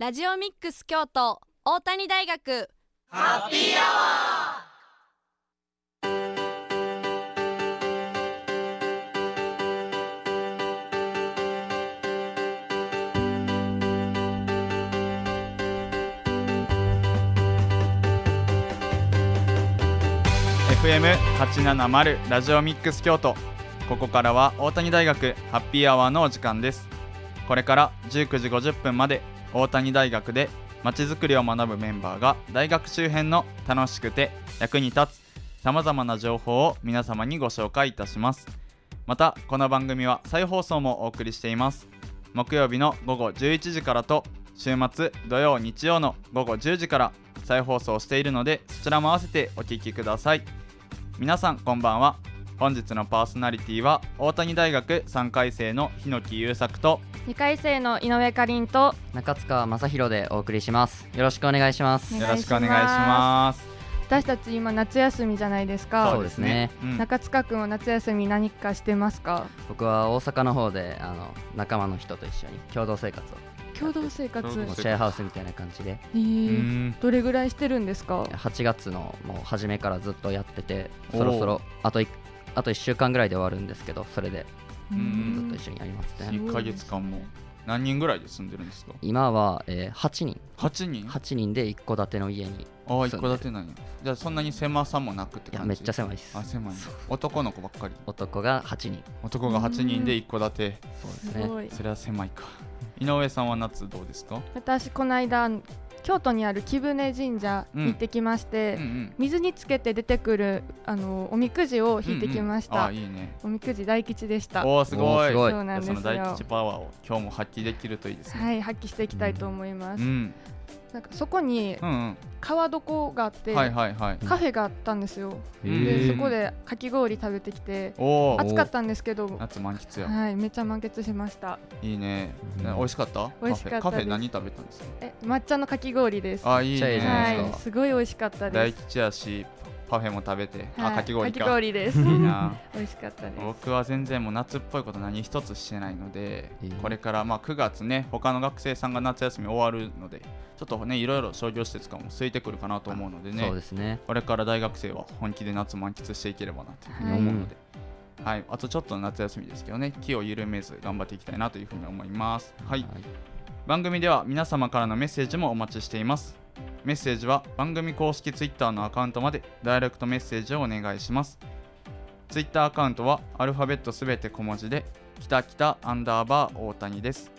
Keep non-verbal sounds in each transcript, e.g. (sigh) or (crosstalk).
ラジオミックス京都大谷大学。ハッピーアワー FM870 ラジオミックス京都。ここからは大谷大学ハッピーアワーのお時間です。これから19時50分まで大谷大学でまちづくりを学ぶメンバーが大学周辺の楽しくて役に立つさまざまな情報を皆様にご紹介いたしますまたこの番組は再放送もお送りしています。木曜日の午後11時からと週末土曜日曜の午後10時から再放送しているのでそちらも合わせてお聴きください。皆さんこんばんは。本日のパーソナリティは大谷大学3回生の日野木優作と2回生の井上かりんと中塚正弘でお送りします。よろしくお願いします。よろしくお願いします。私たち今夏休みじゃないですか。そうですね、うん。中塚くんは夏休み何かしてますか？僕は大阪の方であの仲間の人と一緒に共同生活を。共同生活？シェアハウスみたいな感じで。え。うーん。どれぐらいしてるんですか？8月のもう初めからずっとやっててそろそろあといあと1週間ぐらいで終わるんですけどそれで。うん。ずっと一緒にやりますね。1ヶ月間も。何人ぐらいで住んでるんですか？今は、えー8人。8人？8人で一戸建ての家にああ一戸建てなんや。じゃあそんなに狭さもなくって感じ？いやめっちゃ狭いです。あ狭いね男の子ばっかり？男が8人。男が8人で一戸建て。そうですね。すごい。それは狭いか。井上さんは夏どうですか？私この間京都にある貴船神社に行ってきまして、うんうん。水につけて出てくるあのおみくじを引いてきました、うんうんあいいね。おみくじ大吉でした。おおすごい。そうなんですよ。その大吉パワーを今日も発揮できるといいですね。はい発揮していきたいと思います、うんなんかそこにうん川床があって、カフェがあったんですよ、うんでそこでかき氷食べてきて暑かったんですけど夏満喫や。はいめっちゃ満喫しました。いいね。うん。ね美味しかった？美味しかったです。カフェカフェ何食べたんですか？え抹茶のかき氷です。あいいね。ですかはいすごい美味しかった大です。吉やしパフェも食べてあはいかき氷か。かき氷です。いいな (laughs) 美味しかったです。僕は全然もう夏っぽいこと何一つしてないので、えー。これからまあ9月ね他の学生さんが夏休み終わるのでちょっとねいろいろ商業施設とかも空いてくるかなと思うのでねそうですね。これから大学生は本気で夏満喫していければなというふうに思うので、はい。あとちょっとの夏休みですけどね気を緩めず頑張っていきたいなというふうに思います。はい。番組では皆様からのメッセージもお待ちしていますメッセージは番組公式 Twitter のアカウントまでダイレクトメッセージをお願いします。Twitter アカウントはアルファベットすべて小文字できたきたアンダーバー大谷です。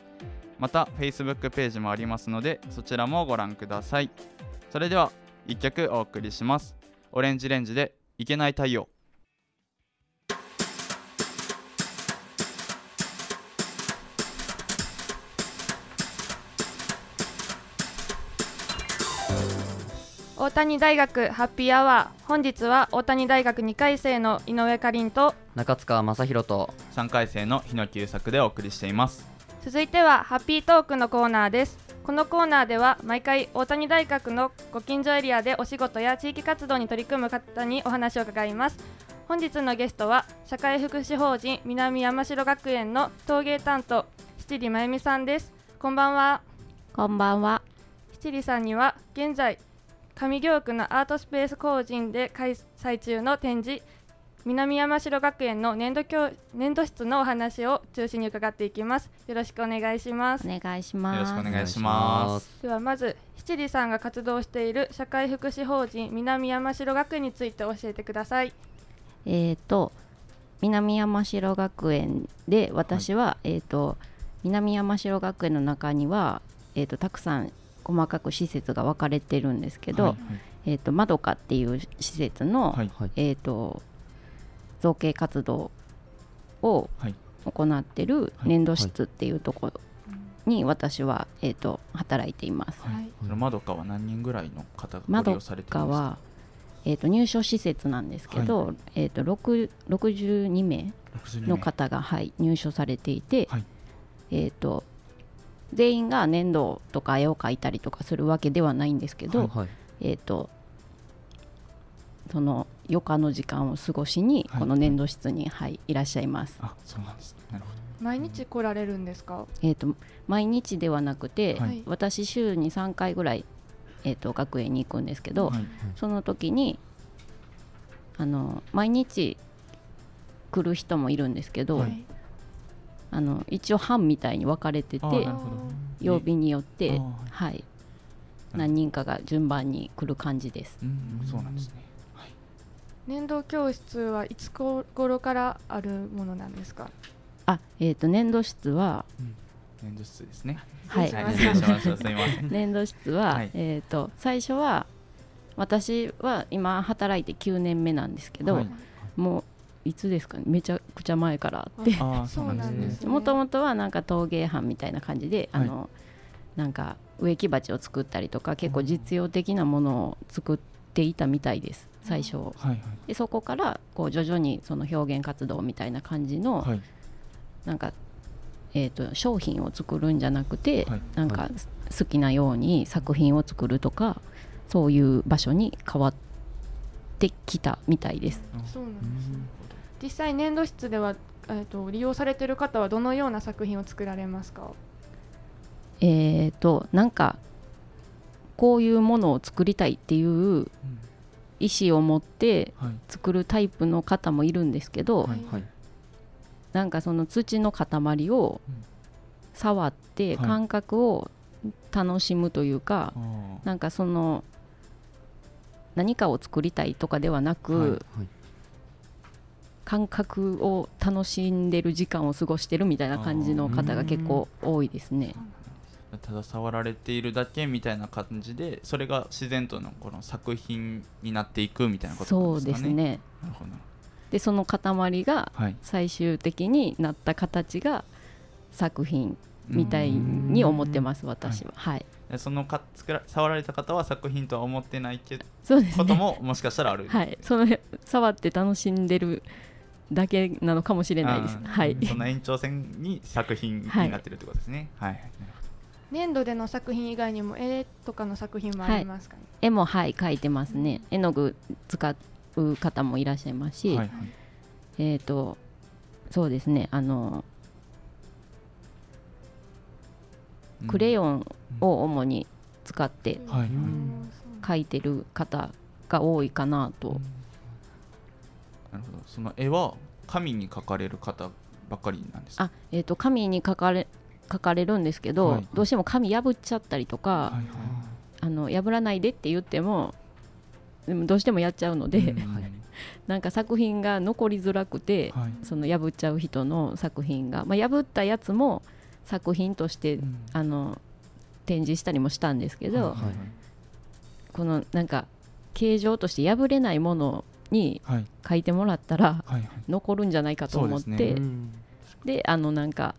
また Facebook ページもありますのでそちらもご覧ください。それでは1曲お送りします。オレンジレンジでいけない太陽。大谷大学ハッピーアワー本日は大谷大学2回生の井上かりんと中塚正弘と3回生の日野久作でお送りしています。続いてはハッピートークのコーナーです。このコーナーでは毎回大谷大学のご近所エリアでお仕事や地域活動に取り組む方にお話を伺います。本日のゲストは社会福祉法人南山城学園の陶芸担当七里真由美さんです。こんばんは。こんばんは。七里さんには現在上京区のアートスペース工人で開催中の展示南山城学園の年度教年度室のお話を中心に伺っていきます。よろしくお願いします。お願いしよます。ろしくお願いします。ではまず七里さんが活動している社会福祉法人南山城学園について教えてください。えっ、と南山城学園で私は、えっ、と南山城学園の中にはえっ、とたくさん細かく施設が分かれてるんですけど、はいえっ、とまどかっていう施設の、はい。はいえっ、と造形活動をはい。行ってる粘土室っていうところに私は、えっ、と働いています。はい。はい。そのまどかは何人ぐらいの方がまどご利用されてるんですか？えー、と入所施設なんですけど、えー、と6 62名62名の方が、はい、入所されていて、はい。えー、と全員が粘土とか絵を描いたりとかするわけではないんですけど、はいえー、とその余暇の時間を過ごしにはい。この粘土室に、はい、いらっしゃいます。あそうなんですね。なるほど。毎日来られるんですか？えー、と毎日ではなくて、はい。私週に3回ぐらい、えー、と学園に行くんですけど、はい。その時にあの毎日来る人もいるんですけど、はいあの一応班みたいに分かれてて曜日によって、はい、何人かが順番に来る感じです。うんそうなんですね。年度教室はいつ頃からあるものなんですか？あ、えっ、と年度室は年度室ですね。はい。はい。失礼しましたすみません。年度 (laughs) 室は、はい。えっ、と最初は私は今働いて9年目なんですけど、はいいつですかねめちゃくちゃ前からあって。ああそうなんですもともとはなんか陶芸班みたいな感じで、あのなんか植木鉢を作ったりとか結構実用的なものを作っていたみたいです最初。はいはい。でそこからこう徐々にその表現活動みたいな感じの、はい。なんか、えー、と商品を作るんじゃなくて、はい。なんか好きなように作品を作るとかそういう場所に変わってきたみたいです。そうなんですね実際年度室では、えー、と利用されてる方はどのような作品を作られますか？えー、となんかこういうものを作りたいっていう意思を持ってはい。作るタイプの方もいるんですけど、はいはい。なんかその土の塊をうん。触ってはい。感覚を楽しむというか、あー。なんかその何かを作りたいとかではなく、はいはい感覚を楽しんでる時間を過ごしてるみたいな感じの方が結構多いですね。ただ触られているだけみたいな感じでそれが自然とのこの作品になっていくみたいなことですかねですね。でその塊がはい最終的になった形が作品みたいに思ってます私は。はい。でそのか作ら触られた方は作品とは思ってないけどそうですね。ことももしかしたらあるはい。その触って楽しんでるだけなのかもしれないです。はい。その延長線に作品になってるってことですね。はい、はい。なる年度での作品以外にも絵とかの作品もありますかね、絵もはい描いてますね。絵の具使う方もいらっしゃいますし、はいはい。えっ、とそうですね。あのクレヨンを主に使ってはいはい。うん。描いてる方が多いかなと。なるほど。その絵は紙に描かれる方ばっかりなんですか？あえっ、と紙に描かれ描かれるんですけど、はいどうしても紙破っちゃったりとか、はいはい。あの破らないでって言ってもでもどうしてもやっちゃうので、うんはい。(laughs) なんか作品が残りづらくて、はい。その破っちゃう人の作品が、まあ、破ったやつも作品として、うん。あの展示したりもしたんですけど、はいはい。このなんか形状として破れないものにはい。書いてもらったらはいはい。残るんじゃないかと思ってで,、あのなんか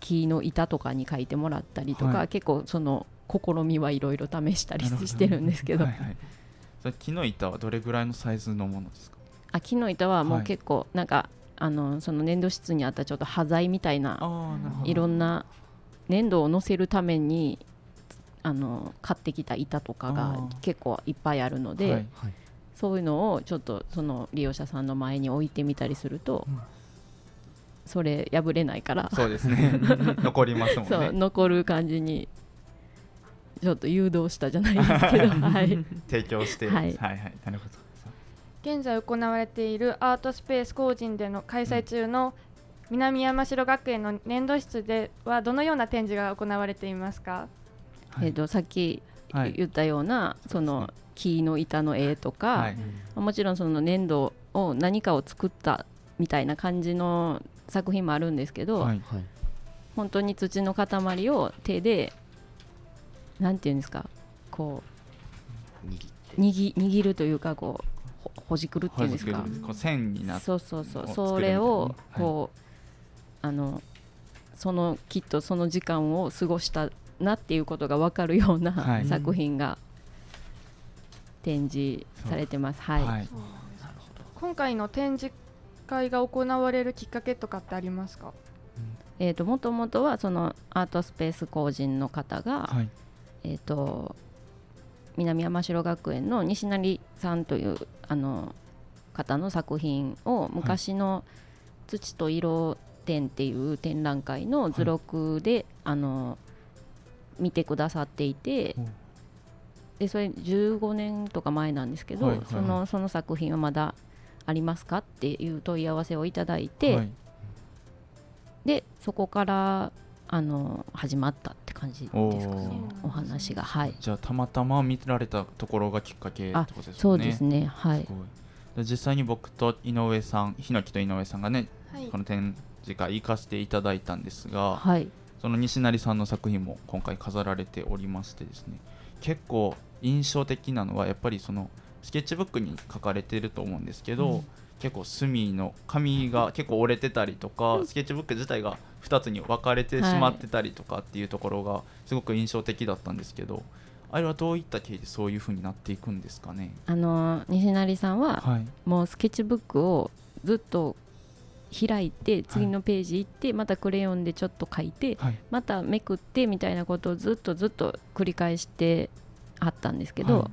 木の板とかに書いてもらったりとか、はい。結構その試みはいろいろ試したりしてるんですけど。はいはい。木の板はどれぐらいのサイズのものですか？あ木の板はもはい。う結構なんか、あのその粘土質にあったちょっと端材みたいないろんな粘土を乗せるためにあの買ってきた板とかあがー。結構いっぱいあるので、はい。はいそういうのをちょっとその利用者さんの前に置いてみたりすると、うん。それ破れないから。そうですね。(laughs) 残りますもんね。そう残る感じにちょっと誘導したじゃないですけど、(laughs) はい、提供して。はい。はいはい。なるほど。現在行われているアートスペース工人での開催中の南山城学園の年度室ではどのような展示が行われていますか？はい。えー、とさっきはい言ったような、その木の板の絵とか、はい。もちろんその粘土を何かを作ったみたいな感じの作品もあるんですけど、はい。はい本当に土の塊を手でなんていうんですかこう握握るというかこうほほじくるっていうんですか。線になってそうそうそう。をそれを作るみたいなね。はい。こう、あのそのきっとその時間を過ごしたなっていうことが分かるような、はい。作品が展示されてます。はい、はい。今回の展示会が行われるきっかけとかってありますか？えー、ともともとはそのアートスペース工人の方が、はい。えー、と南山城学園の西成さんというあの方の作品を昔の土と色展っていう展覧会の図録で、あの見てくださっていてう。んでそれ15年とか前なんですけど、はいはい。そのその作品はまだありますかっていう問い合わせをいただいて、はい。でそこからあの始まったって感じですかね。おお話が。はい。じゃあたまたま見られたところがきっかけってあことですよねそうですね。はい。実際に僕と井上さんヒノキと井上さんがねはい。この展示会行かせていただいたんですがはい。その西成さんの作品も今回飾られておりましてですね結構印象的なのはやっぱりそのスケッチブックに書かれてると思うんですけど、うん。結構墨の紙が結構折れてたりとかスケッチブック自体が2つに分かれてしまってたりとかっていうところがすごく印象的だったんですけどあれはどういった経緯でそういう風になっていくんですかね？あの西成さんははい。もうスケッチブックをずっと開いて次のページ行って、またクレヨンでちょっと書いてはい。まためくってみたいなことをずっとずっと繰り返してあったんですけど、はい。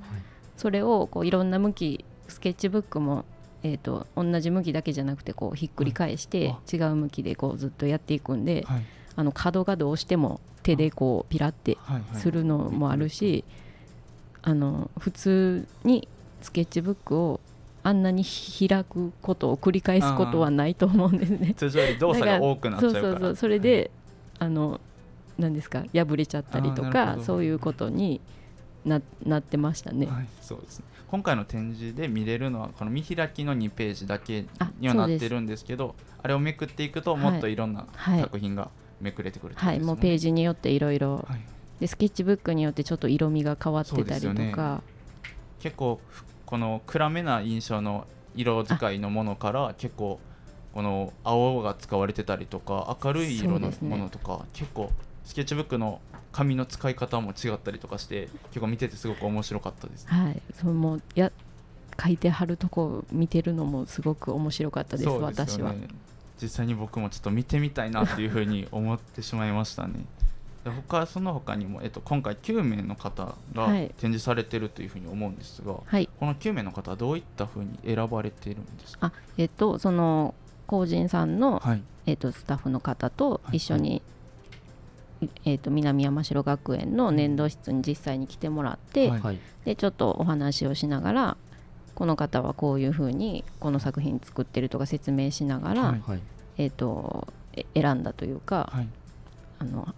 それをこういろんな向きスケッチブックも、えー、と同じ向きだけじゃなくてこうひっくり返しては違う向きでこうずっとやっていくんで、はい。あの角がどうしても手でこうピラってはいはい。するのもあるし、あの普通にスケッチブックをあんなに開くことを繰り返すことはないと思うんですね。通常より動作が多くなっちゃうから。そうそうそう。それで、あの何ですか破れちゃったりとかそういうことにななってましたね。はい、そうですね。今回の展示で見れるのはこの見開きの2ページだけあにはなってるんですけどあれをめくっていくともっとい。ろんなはい。作品がめくれてくるはい、もうページによっていろいろはい。でスケッチブックによってちょっと色味が変わってたりとか、結構ふこの暗めな印象の色使いのものから結構この青が使われてたりとか明るい色のものとか、結構スケッチブックの紙の使い方も違ったりとかして結構見ててすごく面白かったです、はい、そのもうや書いてはるとこを見てるのもすごく面白かったですそう私は。実際に僕もちょっと見てみたいなっていうふうに思ってしまいましたね。で他その他にも、えっと、今回9名の方がはい。展示されてるというふうに思うんですが、はい、この9名の方はどういったふうに選ばれてるんですか？あえっとその工人さんの、はい。えっと、スタッフの方とはい。一緒に、えっと、南山城学園の年度室に実際に来てもらって、はい。はい。でちょっとお話をしながらこの方はこういうふうにこの作品作ってるとか説明しながら、はい。はい。えっとえ選んだというか、はい。あの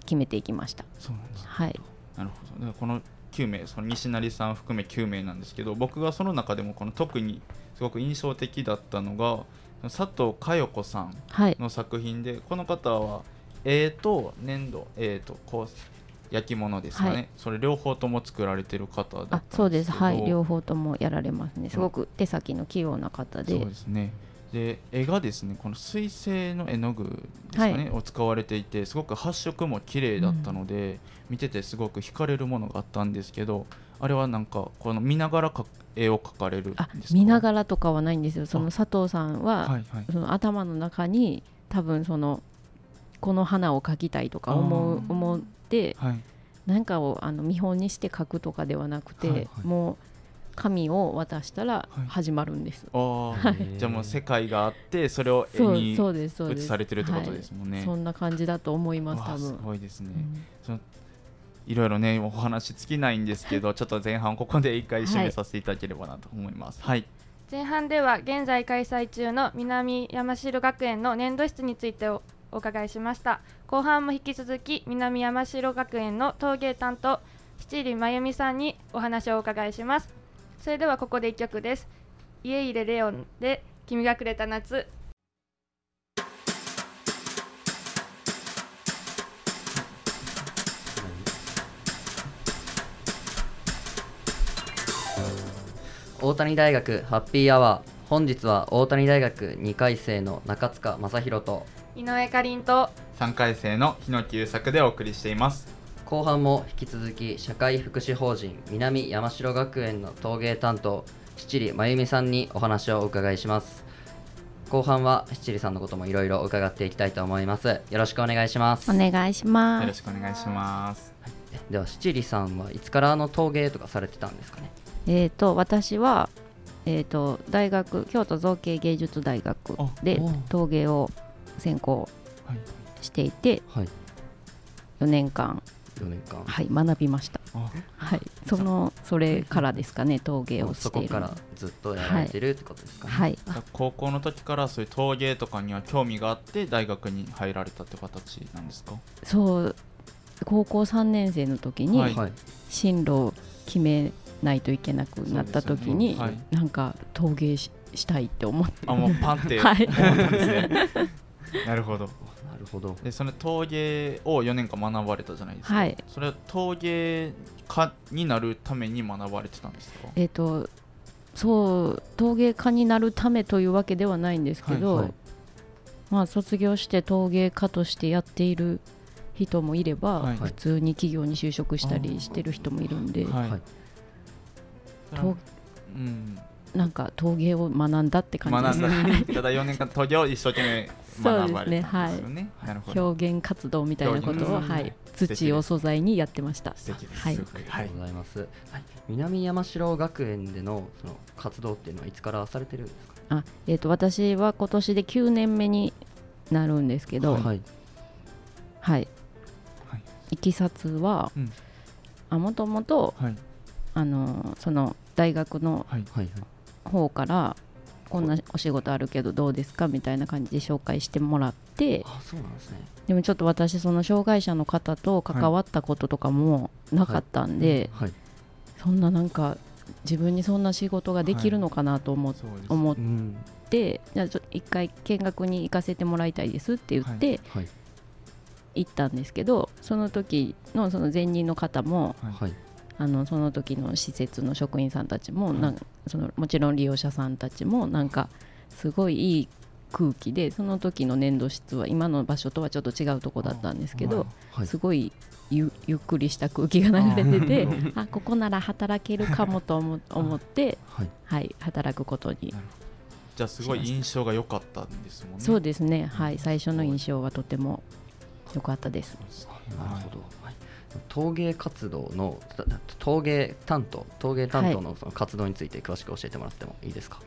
決めていきました。そうなんです。はい、なるほど。この9名その西成さん含め9名なんですけど僕がその中でもこの特にすごく印象的だったのが佐藤佳代子さんはい、の作品でこの方は絵と粘土絵とこう焼き物ですかね、はい。それ両方とも作られてる方だそうです。はい。両方ともやられますね。すごく手先の器用な方で。そうですね。で絵がですねこの水性の絵の具ですかね、はを使われていてすごく発色も綺麗だったので、見ててすごく惹かれるものがあったんですけどあれはなんかこの見ながらか絵を描かれるんですあか見ながらとかはないんですよ。その佐藤さんは、はいはい。その頭の中に多分そのこの花を描きたいとか思う思ってはい。何かをあの見本にして描くとかではなくて、はいはい。もう紙を渡したらはい。始まるんです、あー。じゃあもう世界があってそれを絵そうに映されてるってことですもんね、はい。そんな感じだと思います多分、ごいですね、うん。いろいろねお話尽きないんですけどちょっと前半ここで一回締めさせていただければなと思います。はい、前半では現在開催中の南山城学園の年度室についておお伺いしました。後半も引き続き南山城学園の陶芸担当七里真由美さんにお話をお伺いします。それではここで一曲です。家入れレオンで君がくれた夏。大谷大学ハッピーアワー。本日は大谷大学2回生の中塚正宏と井上かりんと3回生の日野久作でお送りしています。後半も引き続き社会福祉法人南山城学園の陶芸担当七里真由美さんにお話をお伺いします。後半は七里さんのこともいろいろ伺っていきたいと思います。よろしくお願いします。お願いしまよろすしくお願いします。では七里さんはいつからあの陶芸とかされてたんですかね？えー、と私は、えー、と大学京都造形芸術大学でお陶芸を専攻はい。していてはい。4年間、4年間。はい、学びました、あはい、そのそれからですかね陶芸をしている。そこからずっとやられてるってことですかね。はい。高校の時からそういう陶芸とかには興味があって大学に入られたって形なんですか？そう高校3年生の時にはい。はい。進路を決めないといけなくなった時に、そうですよねなんか陶芸ししたいって思って。あもうパンってはい。思ったんですね (laughs) なるほど。なるほど。でその陶芸を4年間学ばれたじゃないですか、はい。それは陶芸家になるために学ばれてたんですか？えっ、とそう陶芸家になるためというわけではないんですけど、はい。はいまあ卒業して陶芸家としてやっている人もいれば、はい。普通に企業に就職したりしてる人もいるんで、はい、はい。うんなんか陶芸を学んだって感じですね。だただ4年間陶芸を一生懸命学ばれたんですよね。なるほど。表現活動みたいなことを、はい、土を素材にやってました。はい。ありがとうございます、はい、南山城学園でのその活動っていうのはいつからされてるんですか？あえー、と私は今年で9年目になるんですけど、はい。はい。はい。いきさつはうん。あもともとはい。あのその大学のはいはい方からこんなお仕事あるけどどうですかみたいな感じで紹介してもらってあそうなんですね。でもちょっと私その障害者の方と関わったこととかもなかったんで、はい。そんななんか自分にそんな仕事ができるのかなと思思っうん。てじゃあちょっと一回見学に行かせてもらいたいですって言ってはい。行ったんですけど、その時のその前任の方もはいはいあのその時の施設の職員さんたちも、はいなんそのもちろん利用者さんたちもなんかすごいいい空気でその時の粘土質は今の場所とはちょっと違うとこだったんですけど、はい。すごいゆゆっくりした空気が流れてて (laughs) あここなら働けるかもと思思って、はい。はい、働くことに、じゃあすごい印象が良かったんですもんね。そうですね、はい、最初の印象はとても良かったです。なるほど、はい、陶芸活動のた陶芸担当陶芸担当のその活動について詳しく教えてもらってもいいですか？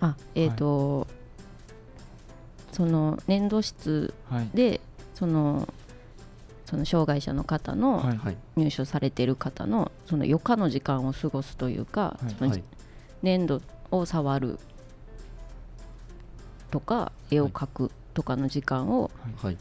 あえっ、と、その粘土質はい。でそのその障害者の方のはい。はい。入所されている方のその余暇の時間を過ごすというか、はい。そのはい。粘土を触るとか絵を描くとかの時間を、はい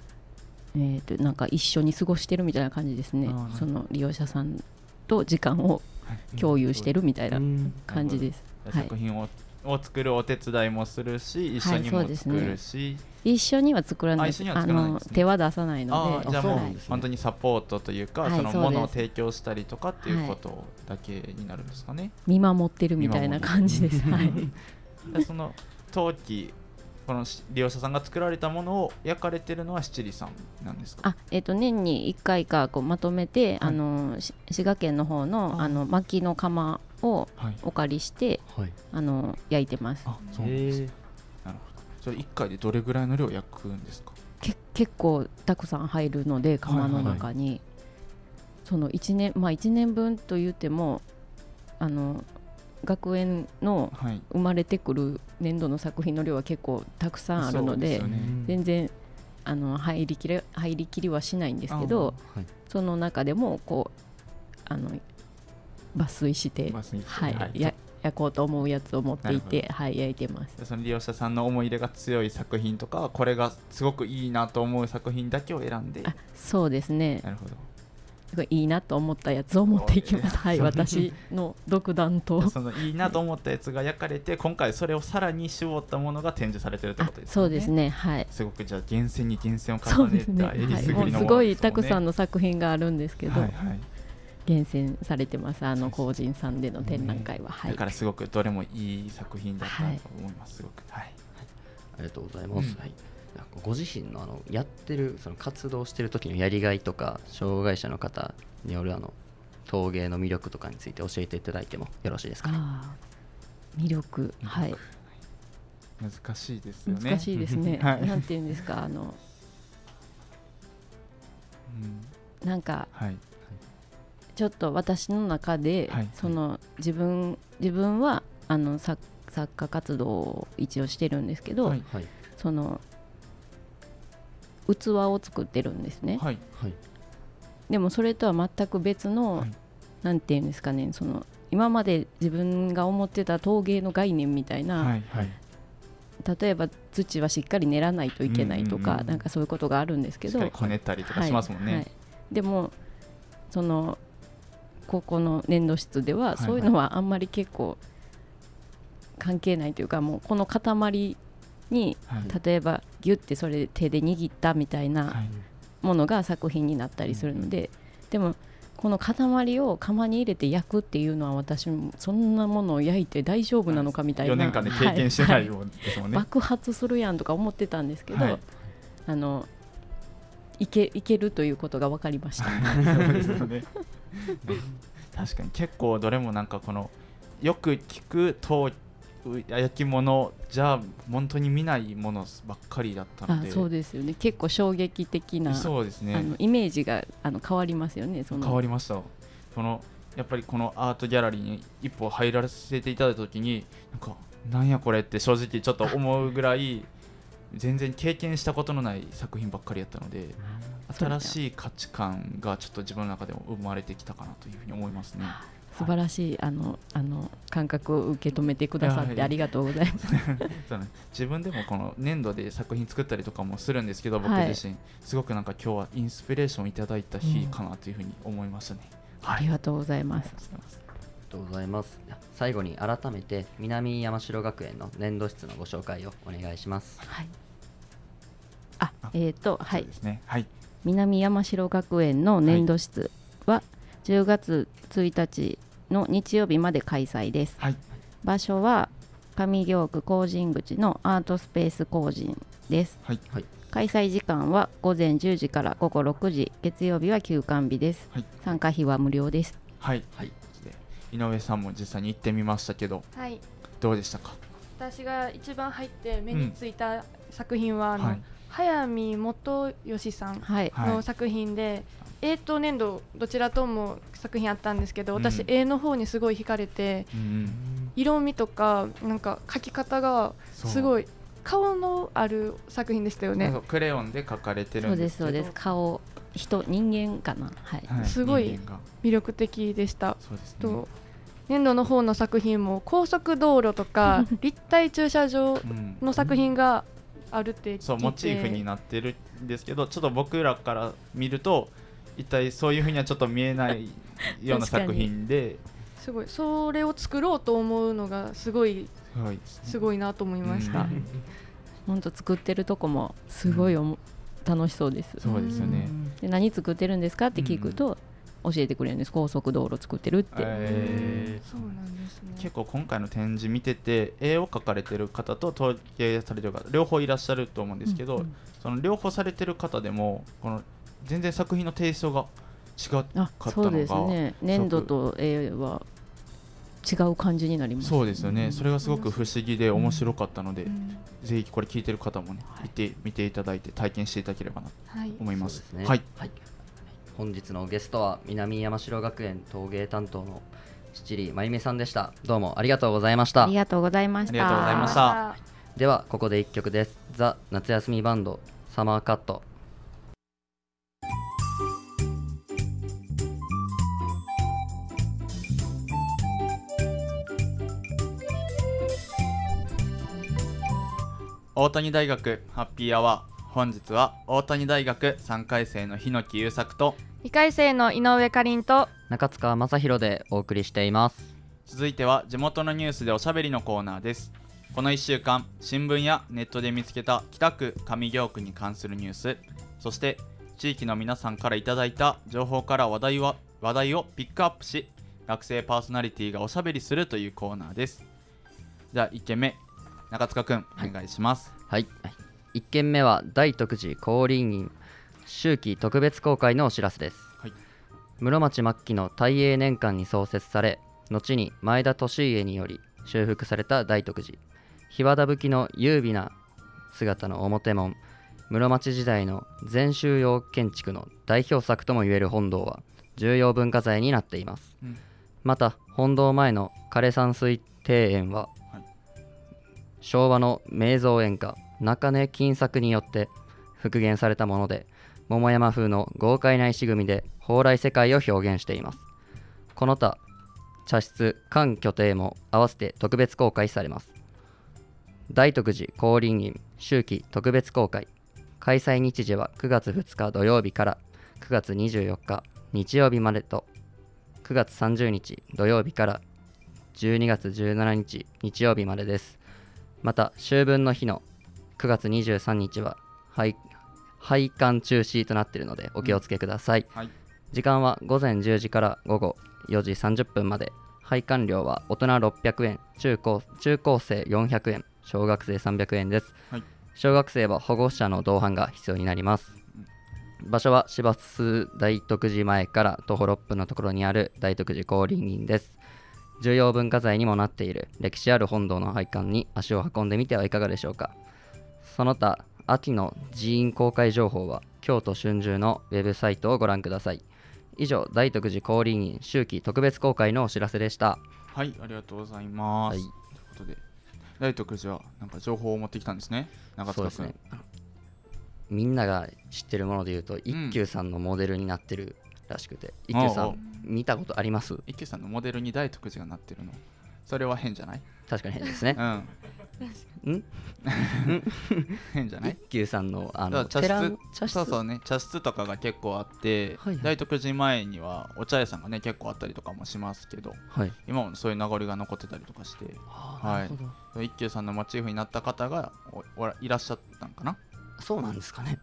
えー、となんか一緒に過ごしてるみたいな感じですね。あーなるほど。その利用者さんと時間をはい。共有してるみたいなうん。感じです。はい。作品をを作るお手伝いもするし一緒にも作るし、一緒には作らない。あ一緒には作らないんですね。の手は出さないあのであじゃあもうそうなんですね本当にサポートというか、はいそのものを提供したりとかっていうことだけになるんですかね。見守ってるみたいな感じです。はい、でその陶器このし利用者さんが作られたものを焼かれてるのは七里さんなんですか？あえー、と年に1回かこうまとめて、あのし滋賀県の方のああの薪の窯をはいお借りしてはい。あの焼いてます。あそうなんですなるほど。それ1回でどれぐらいの量焼くんですか？け結構たくさん入るので窯の中に、その1年まあ1年分と言ってもあの学園のはい。生まれてくる年度の作品の量は結構たくさんあるのでね。全然あの入りきれ入りきりはしないんですけどはい。その中でもこうあの抜粋して、はいはい。や焼こうと思うやつを持っていなて、はい、焼いてます。でその利用者さんの思い入れが強い作品とかこれがすごくいいなと思う作品だけを選んで。あそうですね。なるほどすごいいいなと思ったやつを持っていきます。はい、私の独断と。で。(laughs) そのいいなと思ったやつが焼かれて今回それをさらに絞ったものが展示されてるってあことですよね。そうですね、はい。すごくじゃあ厳選に厳選を重ねそうですね、たえりはい、すぐりのものもうすごいたくさんの作品があるんですけど、はいはい。厳選されてます。あの工人さんでの展覧会は、はい。だか。らすごくどれもいい作品だったと思います、すごく。はい。ありがとうございます。うん。はい、ご自身のあのやってるその活動してる時のやりがいとか障害者の方によるあの陶芸の魅力とかについて教えていただいてもよろしいですかね？魅力、はい。難しいですよね。難しいですね。(laughs) はい。なんていうんですか、あの、うん。なんかはい。ちょっと私の中で、はい。その自分自分はあの作作家活動を一応してるんですけど、はい。はい。その器を作ってるんですね、はい。はい。でもそれとは全く別の、はい。なんていうんですかねその今まで自分が思ってた陶芸の概念みたいな、はい。はい。例えば土はしっかり練らないといけないとか、うんうんうん。なんかそういうことがあるんですけどしっかりこねったりとかしますもんね、はい。はい。でもその高校の粘土室でははい。そういうのはあんまり結構関係ないというかもうこの塊にはい。例えばギュッてそれで手で握ったみたいなはい。ものが作品になったりするので、でもこの塊を釜に入れて焼くっていうのは私もそんなものを焼いて大丈夫なのかみたいな4年間で経験してないはようですもんね、爆発するやんとか思ってたんですけど、はい。あのいけいけるということが分かりました。(laughs) そうですよね。(laughs) 確かに結構どれもなんかこのよく聞く陶焼き物じゃ本当に見ないものばっかりだったので。あそうですよね。結構衝撃的な、そうですね。あのイメージがあの変わりますよねその。変わりました。そのやっぱりこのアートギャラリーに一歩入らせていただいた時になんかなんやこれって正直ちょっと思うぐらい全然経験したことのない作品ばっかりやったので新しい価値観がちょっと自分の中でも生まれてきたかなというふうに思いますね。素晴らしいあのあの感覚を受け止めてくださっはいてありがとうございます。(laughs) そうね自分でもこの粘土で作品作ったりとかもするんですけど僕はい自身、すごくなんか今日はインスピレーションいただいた日かなというふうに思いましたね。ありがとうございます。ありがとうございますありがとうございます最後に改めて南山城学園の粘土室のご紹介をお願いしますはい。ああ、えっ、とはいですね。はい。南山城学園の粘土室は10月1日の日曜日まで開催です。はい。場所は上京区工人口のアートスペース工人です。はい。はい開催時間は午前10時から午後6時月曜日は休館日です、はい参加費は無料ですはい。はいで井上さんも実際に行ってみましたけどはいどうでしたか？私が一番入って目についた作品は、あのはい早見元義さんはい、はいの作品で、絵と粘土どちらとも作品あったんですけど私、うん。絵の方にすごい惹かれてうん。色味とかなんか描き方がそうすごい顔のある作品でしたよね。そうクレヨンで描かれてそるうんですそうです顔人人間かな。はい、はすごい魅力的でした。そうですね。と粘土の方の作品も高速道路とか (laughs) 立体駐車場うんの作品があるって聞いて。そうモチーフになってるんですけどちょっと僕らから見ると一体そういうふうにはちょっと見えないような作品で。すごい。それを作ろうと思うのがすごいすごい。ですごいなと思いました、うん。本当作ってるとこもすごいおも、楽しそうです。そうですよね。で何作ってるんですかって聞くと、教えてくれるんです。高速道路作ってるって、えー。そうなんですね。結構今回の展示見てて絵を描かれてる方と陶芸されてる方両方いらっしゃると思うんですけど、うんうん。その両方されてる方でもこの全然作品のテイストが違っあかったのがそうですね。粘土と絵は違う感じになりますそうですよね、ん。それがすごく不思議で面白かったので、うん。ぜひこれ聞いてる方もね、はい。行ってみていただいて体験していただければなとはい。思います。そうですね。はい。本日のゲストは南山城学園陶芸担当の七里真由美さんでした。どうもありがとうございました。ありがとうございました。ありがとうございました。ではここで1曲です。ザ・夏休みバンドサマーカット大谷大学ハッピーアワー。本日は大谷大学3回生の日野木優作と2回生の井上かりんと中塚正宏でお送りしています。続いては地元のニュースでおしゃべりのコーナーです。この1週間新聞やネットで見つけた北区上京区に関するニュース。そして地域の皆さんからいただいた情報から話題は話題をピックアップし学生パーソナリティがおしゃべりするというコーナーです。じゃあ1件目中塚くんお願いします。はい。1件目は大徳寺降臨院秋季特別公開のお知らせです、はい。室町末期の大永年間に創設され後に前田利家により修復された大徳寺。檜皮葺きの優美な姿の表門室町時代の禅宗用建築の代表作ともいえる本堂は重要文化財になっています、うん。また本堂前の枯山水庭園は、はい昭和の名造演歌中根金作によって復元されたもので桃山風の豪快な石組みで蓬莱世界を表現しています。この他茶室館居邸も合わせて特別公開されます。大徳寺光林院秋季特別公開開催日時は9月2日土曜日から9月24日日曜日までと9月30日土曜日から12月17日日曜日までです。また秋分の日の9月23日は拝拝観中止となっているのでお気をつけください、はい。時間は午前10時から午後4時30分まで拝観料は大人600円中高中高生400円小学生300円です、はい。小学生は保護者の同伴が必要になります。場所は芝生大徳寺前から徒歩6分のところにある大徳寺光林院です重要文化財にもなっている。歴史ある本堂の拝観に足を運んでみてはいかがでしょうか。その他秋の寺院公開情報は京都春秋のウェブサイトをご覧ください。以上大徳寺光林院秋季特別公開のお知らせでした。はいありがとうございます、はい。ということで大徳寺はなんか情報を持ってきたんですね。中塚君、そうですね。みんなが知ってるもので言うと、一休さんのモデルになってるらしくて。一休さん見たことあります？一休さんのモデルに大徳寺がなってるの。それは変じゃない？確かに変ですね。うん。ん？(laughs) 変じゃない？一休さんのあの茶室茶室？そうそうね。茶室とかが結構あって、はいはい。大徳寺前にはお茶屋さんがね結構あったりとかもしますけどはい。今もそういう名残が残ってたりとかして。あはい。一休さんのモチーフになった方がおおらいらっしゃったんかな？そうなんですかね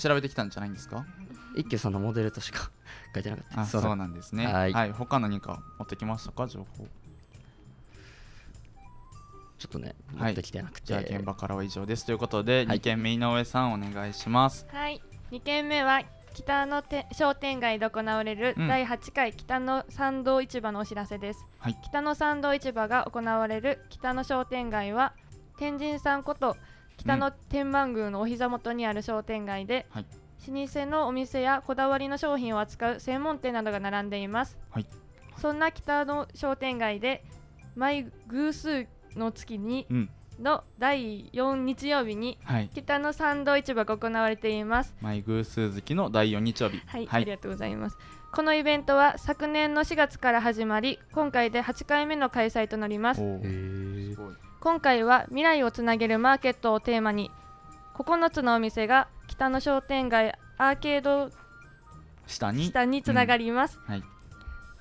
調べてきたんじゃないんですか？一休さんのモデルとしか (laughs) 書いてなかった。あそうだ。なんですね。はい。他何か持ってきましたか？情報。ちょっとねはい。持ってきてなくて、じゃあ現場からは以上です。ということで、はい。2軒目井上さんお願いします。はい。2軒目は北のて商店街で行われるうん。第8回北の参道市場のお知らせです、はい。北の参道市場が行われる北の商店街は天神さんこと北の天満宮のお膝元にある商店街で、はい。老舗のお店やこだわりの商品を扱う専門店などが並んでいます、はい。そんな北の商店街で毎偶数の月にうん。の第4日曜日にはい。北の参道市場が行われています。マイ偶数月の第4日曜日。はい、はい。ありがとうございます。このイベントは昨年の4月から始まり、今回で8回目の開催となります。おー。へすごい今回は未来をつなげるマーケットをテーマに、9つのお店が北の商店街アーケード下に？下につながります。はい。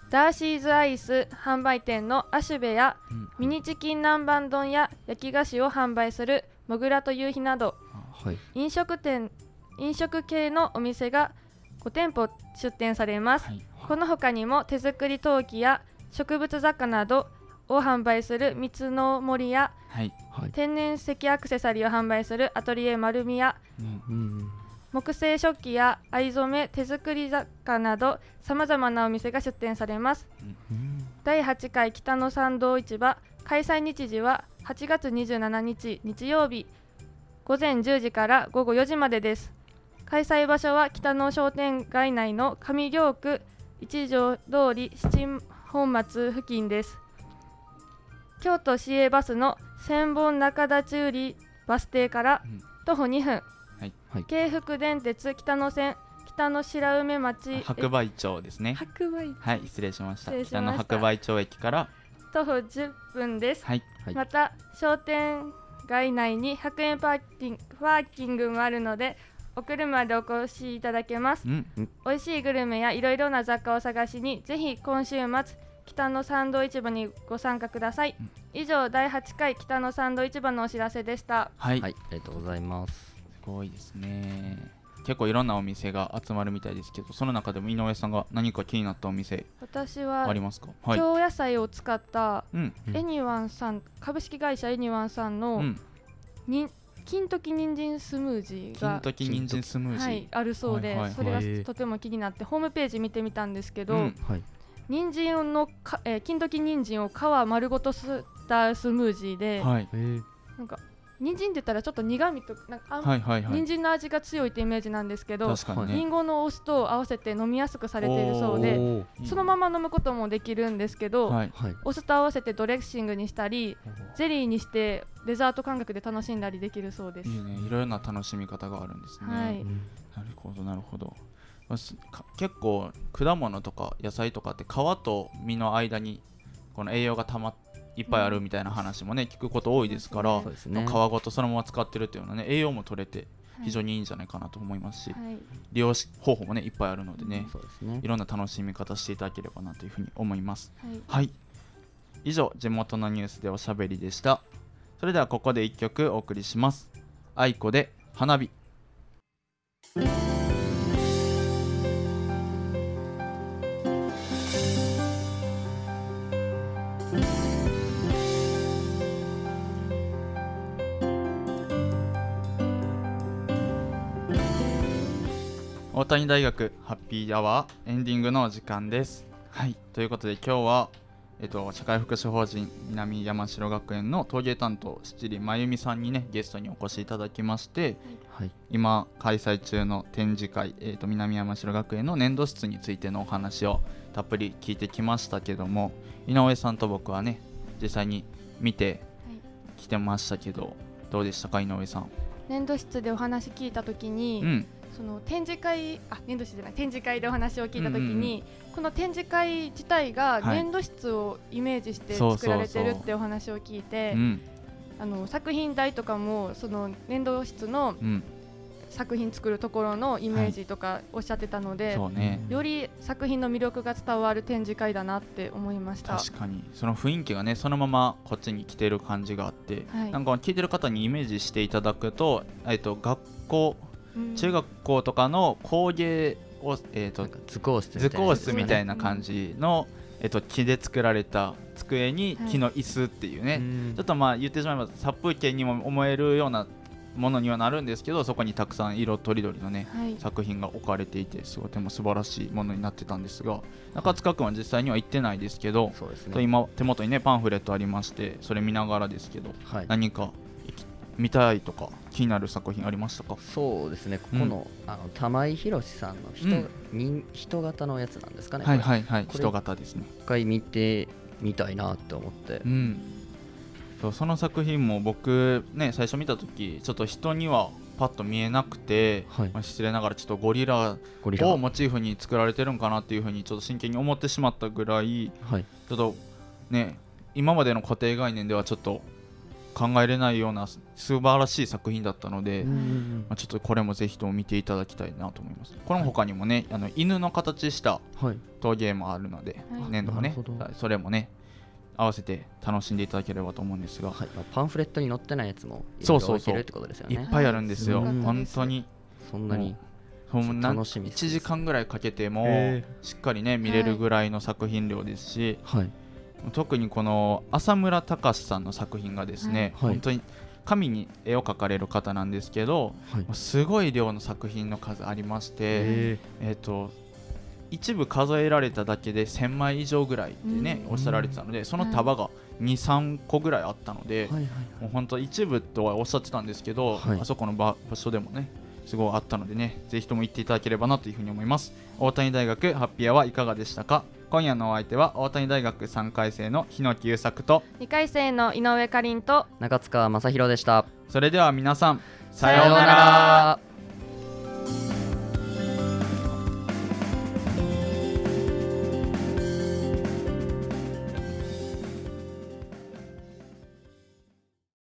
ダーシーズアイス販売店のアシュベやうんミニチキン南蛮丼や焼き菓子を販売するモグラと夕日などはい。飲食店飲食系のお店が5店舗出店されます。はい。この他にも手作り陶器や植物雑貨などを販売する三つの森やはい。はい。天然石アクセサリーを販売するアトリエ丸みやうんうん。木製食器や藍染め手作り雑貨などさまざまなお店が出店されます。うん第8回北の参道市場開催日時は8月27日日曜日午前10時から午後4時までです。開催場所は北の商店街内の上京区一条通り七本松付近です京都市営バスの千本中立売りバス停からうん。徒歩2分、はい。はい。京福電鉄北野線北の白梅町白梅町ですね。白梅。はい失礼しました。北の白梅町駅から。徒歩10分です。はい。はい。また商店街内に100円パーキングパーキングもあるのでお車でお越しいただけます。うん。美味しいグルメやいろいろな雑貨を探しにぜひ今週末北の参道市場にご参加ください、うん。以上第8回北の参道市場のお知らせでした。はい、はい。ありがとうございます。すごいですね。結構いろんなお店が集まるみたいですけどその中でも井上さんが何か気になったお店私はありますか？はい。京野菜を使ったうん。うん。エニワンさん株式会社エニワンさんうのん。に金時人参スムージーが金時人参スムージー、はい、あるそうで、はいはいはい。それがとても気になってホームページ見てみたんですけど、うん。はい人参のか、えー、金時人参を皮丸ごと吸ったスムージーで、はい。なんか人参って言ったらちょっと苦味となんかあん、はいはいはい。人参の味が強いってイメージなんですけど確かにね。りんごのお酢と合わせて飲みやすくされているそうでそのまま飲むこともできるんですけど、はい。はいお酢と合わせてドレッシングにしたりゼリーにしてデザート感覚で楽しんだりできるそうです。いいね。いろいろな楽しみ方があるんですね、はい。うん。なるほどなるほど結構果物とか野菜とかって皮と実の間にこの栄養がたまいっぱいあるみたいな話もね聞くこと多いですから、ね。皮ごとそのまま使ってるっていうのはね栄養も取れて非常にいいんじゃないかなと思いますし、はい。利用し方法もねいっぱいあるのでね、そうですね。いろんな楽しみ方していただければなというふうに思います。はい。はい。以上地元のニュースでおしゃべりでした。それではここで1曲お送りします。愛子で花火大谷大学ハッピーアワーエンディングのお時間です。はい、ということで今日は、えっと、社会福祉法人南山城学園の陶芸担当七里真由美さんにねゲストにお越しいただきましてはい今開催中の展示会、えっと、南山城学園の粘土室についてのお話をたっぷり聞いてきましたけども井上さんと僕はね実際に見てきてましたけどどうでしたか井上さん？粘土室でお話聞いたときに、うん、その展示会あ粘土室じゃない展示会でお話を聞いたときうんうんに、この展示会自体がはい。粘土室をイメージして作られてるってお話を聞いて、うん、あの作品台とかもその粘土室のうん、作品作るところのイメージとかおっしゃってたので、そうね。より作品の魅力が伝わる展示会だなって思いました。確かに。その雰囲気がねそのままこっちに来てる感じがあって、はい。なんか聞いてる方にイメージしていただくと,、えっと学校うん中学校とかの工芸を、えっと図工室み図たいな工室みたいな感じの、えっと木で作られた机にはい木の椅子っていうね、うんちょっとまあ言ってしまえば殺風景にも思えるようなものにはなるんですけどそこにたくさん色とりどりのねはい、作品が置かれていてすごいとても素晴らしいものになってたんですが中塚君は実際には行ってないですけど、そうですね。今手元にねパンフレットありましてそれ見ながらですけどはい。何か見たいとか気になる作品ありましたか？そうですね。ここの,、あの玉井宏さんの人,、うん。人人型のやつなんですかねはいいはいはい。人型ですね。一回見てみたいなって思って。うん。そうその作品も僕ね最初見た時ちょっと人にはパッと見えなくて、はい。まあ、失礼ながらちょっとゴリラゴリラ。をモチーフに作られてるんかなっていうふうにちょっと真剣に思ってしまったぐらいはい。ちょっとね今までの固定概念ではちょっと考えれないようなす素晴らしい作品だったので、うんまあ、ちょっとこれもぜひとも見ていただきたいなと思います。この他にもね、あの犬の形したはい陶芸もあるので、はい。粘土がねそれもね合わせて楽しんでいただければと思うんですが、はい。まあパンフレットに載ってないやつもいろいろそうそうそう。置いてるってことですよね。いっぱいあるんですよ、うん本当に。そんなにもうなん楽しみです1時間ぐらいかけてもへしっかりね見れるぐらいの作品量ですし、はい特にこの浅村隆さんの作品がですね、はい。本当に紙に絵を描かれる方なんですけど、はい。すごい量の作品の数ありまして、へえっ、と一部数えられただけで1000枚以上ぐらいってね、うん。おっしゃられてたのでその束が23個ぐらいあったので、はいはい。もう本当一部とはおっしゃってたんですけど、はい。あそこの場場所でもねすごいあったのでねぜひとも行っていただければなというふうに思います。大谷大学ハッピーアワーいかがでしたか？今夜のお相手は大谷大学3回生の日野木優作と2回生の井上かりんと中塚正宏でした。それでは皆さんさようなら